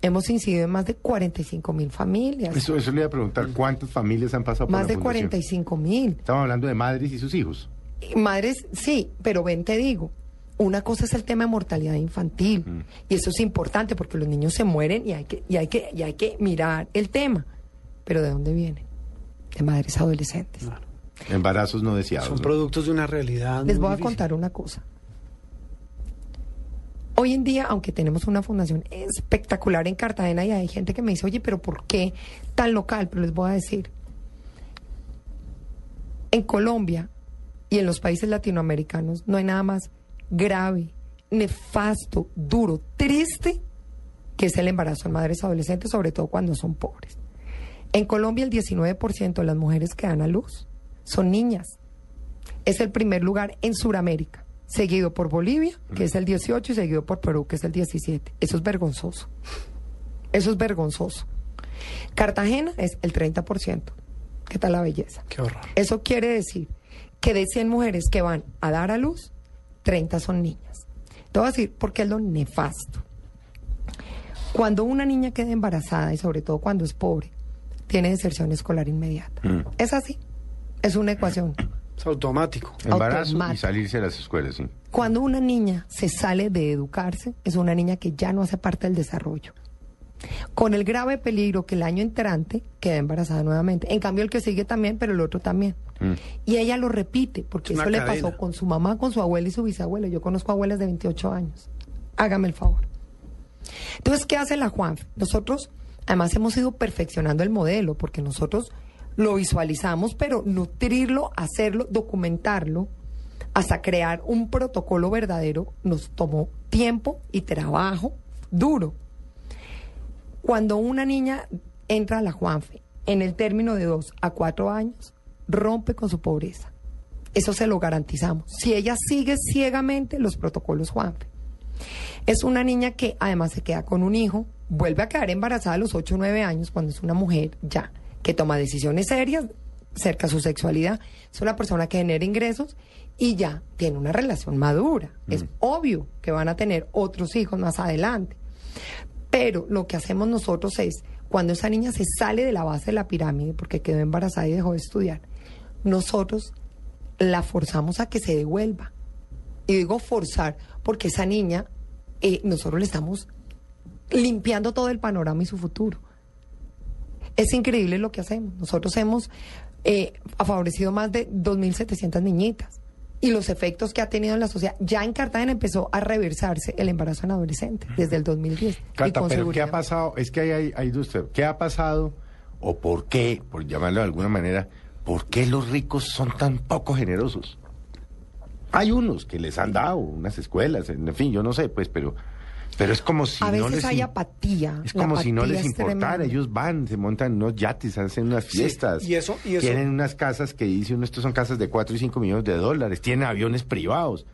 Hemos incidido en más de 45 mil familias. Eso, eso le iba a preguntar, ¿cuántas familias han pasado por más la de fundación? 45 mil. Estamos hablando de madres y sus hijos. Madres, sí, pero ven, te digo. Una cosa es el tema de mortalidad infantil. Mm. Y eso es importante porque los niños se mueren y hay que, y hay que, y hay que mirar el tema. Pero ¿de dónde viene? De madres adolescentes. Embarazos no deseados. Son ¿no? productos de una realidad. Les muy voy a contar una cosa. Hoy en día, aunque tenemos una fundación espectacular en Cartagena y hay gente que me dice, oye, pero ¿por qué tan local? Pero les voy a decir, en Colombia y en los países latinoamericanos no hay nada más grave, nefasto, duro, triste que es el embarazo en madres adolescentes, sobre todo cuando son pobres. En Colombia el 19% de las mujeres que dan a luz son niñas es el primer lugar en Sudamérica, seguido por Bolivia, que es el 18, y seguido por Perú, que es el 17. Eso es vergonzoso. Eso es vergonzoso. Cartagena es el 30%. ¿Qué tal la belleza? Qué horror. Eso quiere decir que de 100 mujeres que van a dar a luz, 30 son niñas. Te voy a decir por qué es lo nefasto. Cuando una niña queda embarazada, y sobre todo cuando es pobre, tiene deserción escolar inmediata. Es así. Es una ecuación. Es automático. Embarazo y salirse de las escuelas, sí. Cuando una niña se sale de educarse, es una niña que ya no hace parte del desarrollo. Con el grave peligro que el año entrante queda embarazada nuevamente. En cambio, el que sigue también, pero el otro también. Y ella lo repite, porque Es eso le pasó con su mamá, con su abuela y su bisabuela. Yo conozco abuelas de 28 años. Hágame el favor. Entonces, ¿qué hace la Juanf? Nosotros, además, hemos ido perfeccionando el modelo, porque nosotros lo visualizamos, pero nutrirlo, hacerlo, documentarlo, hasta crear un protocolo verdadero, nos tomó tiempo y trabajo duro. Cuando una niña entra a la Juanfe en el término de dos a cuatro años, rompe con su pobreza. Eso se lo garantizamos. Si ella sigue ciegamente los protocolos Juanfe. Es una niña que además se queda con un hijo, vuelve a quedar embarazada a los 8 o 9 años cuando es una mujer ya, que toma decisiones serias cerca a su sexualidad, es una persona que genera ingresos y ya tiene una relación madura. Es obvio que van a tener otros hijos más adelante. Pero lo que hacemos nosotros es, cuando esa niña se sale de la base de la pirámide porque quedó embarazada y dejó de estudiar, nosotros la forzamos a que se devuelva. Y digo forzar porque esa niña, eh, nosotros le estamos limpiando todo el panorama y su futuro. Es increíble lo que hacemos. Nosotros hemos eh, favorecido más de 2.700 niñitas. Y los efectos que ha tenido en la sociedad. Ya en Cartagena empezó a reversarse el embarazo en adolescentes desde el 2010. y Cata, con pero ¿qué ha pasado? Es que hay, hay, dos temas. ¿Qué ha pasado o por qué, por llamarlo de alguna manera, por qué los ricos son tan poco generosos? Hay unos que les han dado unas escuelas, en fin, yo no sé, pues, pero, pero es como si A no veces les hay apatía. Es como si no les es importara. Ellos van, se montan unos yates, hacen unas Sí, fiestas. y eso- y eso- Tienen unas casas que dice uno, estos son casas de 4 y 5 millones de dólares. Tienen aviones privados.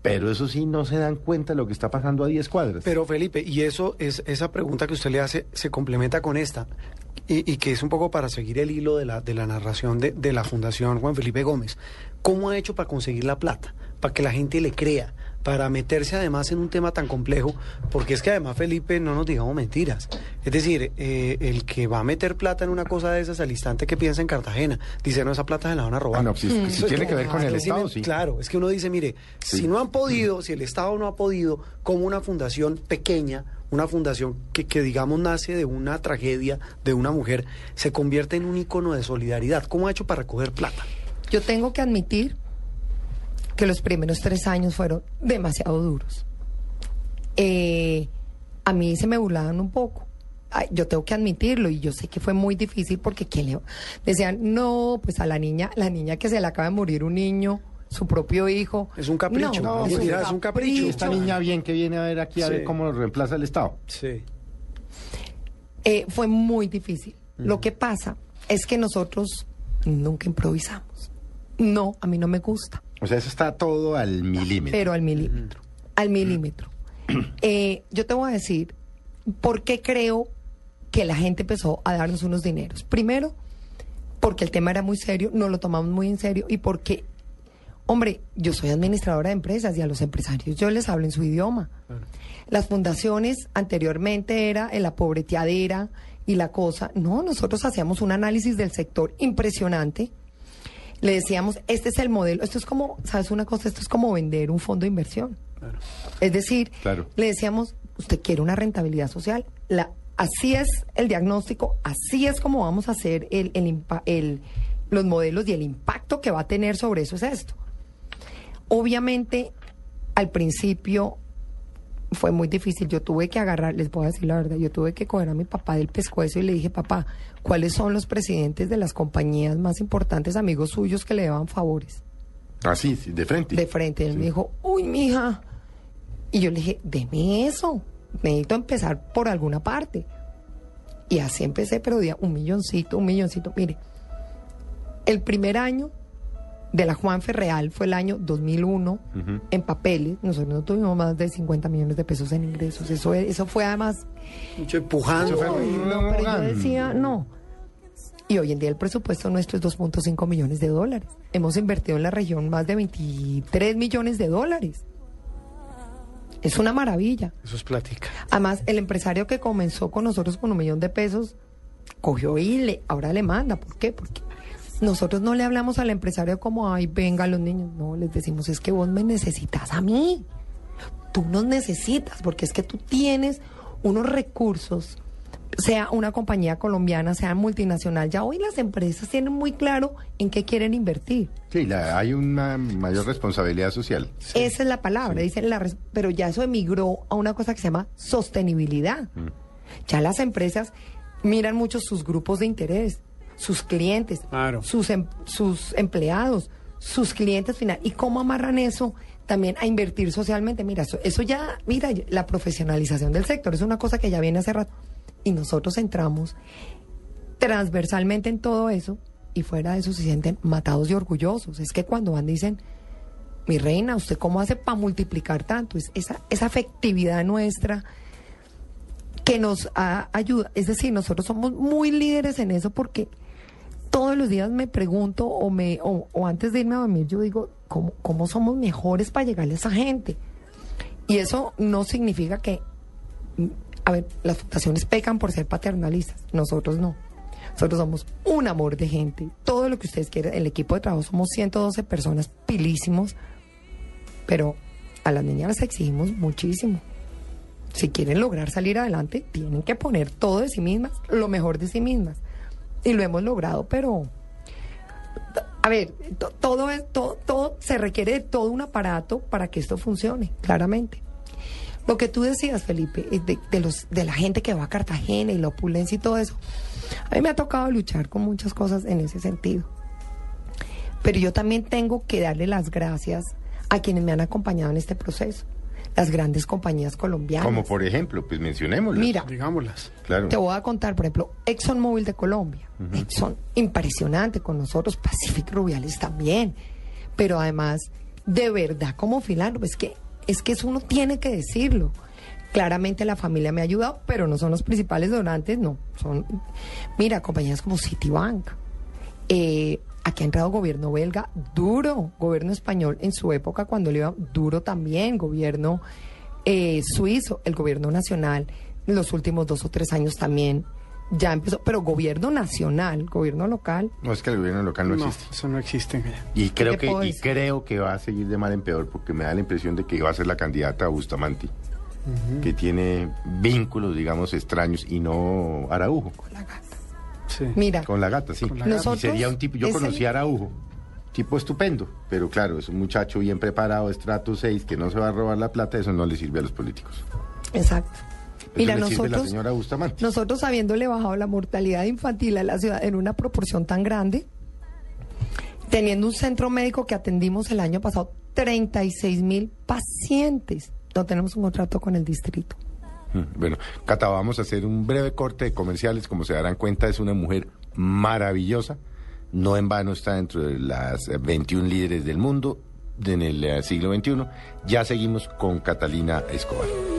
Pero eso sí, no se dan cuenta de lo que está pasando a 10 cuadras. Pero Felipe, y eso es esa pregunta que usted le hace se complementa con esta y, y que es un poco para seguir el hilo de la de la narración de, de la Fundación Juan Felipe Gómez. ¿Cómo ha hecho para conseguir la plata? Para que la gente le crea, para meterse además en un tema tan complejo, porque es que además Felipe no nos digamos mentiras. Es decir, eh, el que va a meter plata en una cosa de esas al instante que piensa en Cartagena, dice no esa plata se la van a robar. Ah, no, si, si Eso es tiene que ver con el Claro, Estado, sí. Claro, es que uno dice, mire, Sí. si no han podido, si el Estado no ha podido, como una fundación pequeña, una fundación que, que digamos nace de una tragedia de una mujer, se convierte en un icono de solidaridad. ¿Cómo ha hecho para recoger plata? Yo tengo que admitir que los primeros tres años fueron demasiado duros. Eh, a mí se me burlaban un poco. Ay, yo tengo que admitirlo y yo sé que fue muy difícil porque ¿quién le decían no pues a la niña la niña que se le acaba de morir un niño su propio hijo Es un capricho. no, No, mira, es un capricho. Esta niña bien que viene a ver aquí a Sí. ver cómo lo reemplaza el Estado. Sí. Eh, fue muy difícil. Lo que pasa es que nosotros nunca improvisamos. No, a mí no me gusta, O sea, eso está todo al milímetro. pero al milímetro. Al milímetro. Eh, yo te voy a decir por qué creo que la gente empezó a darnos unos dineros. Primero, porque el tema era muy serio, no lo tomamos muy en serio y porque, hombre, yo soy administradora de empresas y a los empresarios yo les hablo en su idioma. Las fundaciones anteriormente era en la pobreteadera y la cosa. No, nosotros hacíamos un análisis del sector impresionante. Le decíamos, este es el modelo, esto es como, ¿sabes una cosa? Esto es como vender un fondo de inversión. Es decir, Claro. le decíamos, usted quiere una rentabilidad social, la, así es el diagnóstico, así es como vamos a hacer el, el el- los modelos y el impacto que va a tener sobre eso es esto. Obviamente, al principio fue muy difícil. Yo tuve que agarrar, les voy a decir la verdad, yo tuve que coger a mi papá del pescuezo y le dije, papá, ¿cuáles son los presidentes de las compañías más importantes, amigos suyos, que le daban favores? Así, sí, de frente. de frente. Él Sí. me dijo, uy, mija. Y yo le dije, deme eso. Necesito empezar por alguna parte. Y así empecé, pero di un milloncito, un milloncito. Mire, el primer año de la Juanfe Real fue el año 2001 en papeles. Nosotros no tuvimos más de 50 millones de pesos en ingresos. Eso, eso fue además Mucho empujando. no, pero yo decía, no. Y hoy en día el presupuesto nuestro es 2.5 millones de dólares. Hemos invertido en la región más de 23 millones de dólares. Es una maravilla. Eso es plática. Además, el empresario que comenzó con nosotros con un millón de pesos, cogió y le, ahora le manda. ¿Por qué? Porque nosotros no le hablamos al empresario como, ay, venga los niños. No, les decimos, es que vos me necesitas a mí. Tú nos necesitas, porque es que tú tienes unos recursos, sea una compañía colombiana, sea multinacional. Ya hoy las empresas tienen muy claro en qué quieren invertir. Sí, la- hay una mayor responsabilidad social. Esa es la palabra, dicen la res- pero ya eso emigró a una cosa que se llama sostenibilidad. Ya las empresas miran mucho sus grupos de interés, sus clientes, Claro. sus, em- sus empleados, sus clientes final. ¿Y cómo amarran eso también a invertir socialmente? Mira, eso, eso ya, mira, la profesionalización del sector es una cosa que ya viene hace rato. Y nosotros entramos transversalmente en todo eso y fuera de eso se sienten matados y orgullosos. Es que cuando van dicen, mi reina, ¿usted cómo hace para multiplicar tanto? Es esa, esa afectividad nuestra que nos ayuda. Es decir, nosotros somos muy líderes en eso porque todos los días me pregunto o, me, o, antes de irme a dormir yo digo, ¿cómo, ¿cómo somos mejores para llegarle a esa gente? Y eso no significa que, a ver, las fundaciones pecan por ser paternalistas, nosotros no. Nosotros somos un amor de gente. Todo lo que ustedes quieran, el equipo de trabajo somos 112 personas pilísimos, pero a las niñas les exigimos muchísimo. Si quieren lograr salir adelante, tienen que poner todo de sí mismas, lo mejor de sí mismas. Y lo hemos logrado, pero a ver, to- todo todo, todo se requiere de todo un aparato para que esto funcione, claramente. Lo que tú decías, Felipe, es de, de los de la gente que va a Cartagena y la opulencia y todo eso. A mí me ha tocado luchar con muchas cosas en ese sentido. Pero yo también tengo que darle las gracias a quienes me han acompañado en este proceso. Las grandes compañías colombianas. Como por ejemplo, pues mencionémoslas. Mira, Digámoslas. Claro. te voy a contar, por ejemplo, ExxonMobil de Colombia. Exxon, impresionante con nosotros, Pacific Rubiales también. Pero además, de verdad, como filántropo, es que, es que eso uno tiene que decirlo. Claramente la familia me ha ayudado, pero no son los principales donantes, no. Son, mira, compañías como Citibank. Eh, aquí ha entrado gobierno belga duro, gobierno español en su época cuando le iba duro también, gobierno eh, suizo, el gobierno nacional, en los últimos dos o tres años también ya empezó, pero gobierno nacional, gobierno local, No, es que el gobierno local no, No, existe. eso no existe. Y creo que y creo que va a seguir de mal en peor porque me da la impresión de que va a ser la candidata Bustamante, que tiene vínculos, digamos, extraños y no Araujo. con la gata. Sí. Mira, Con la gata, sí. La gata. Nosotros, sería un tipo, yo conocí a Araujo, tipo estupendo, pero claro, es un muchacho bien preparado, estrato 6, que no se va a robar la plata, eso no le sirve a los políticos. exacto. Eso Mira, la nosotros, señora Bustamante. nosotros habiéndole bajado la mortalidad infantil a la ciudad en una proporción tan grande, teniendo un centro médico que atendimos el año pasado 36 mil pacientes, no tenemos un contrato con el distrito. Mm, Bueno, Cata, vamos a hacer un breve corte de comerciales. Como se darán cuenta, es una mujer maravillosa. No en vano está dentro de las eh, 21 líderes del mundo en el eh, siglo XXI. Ya seguimos con Catalina Escobar.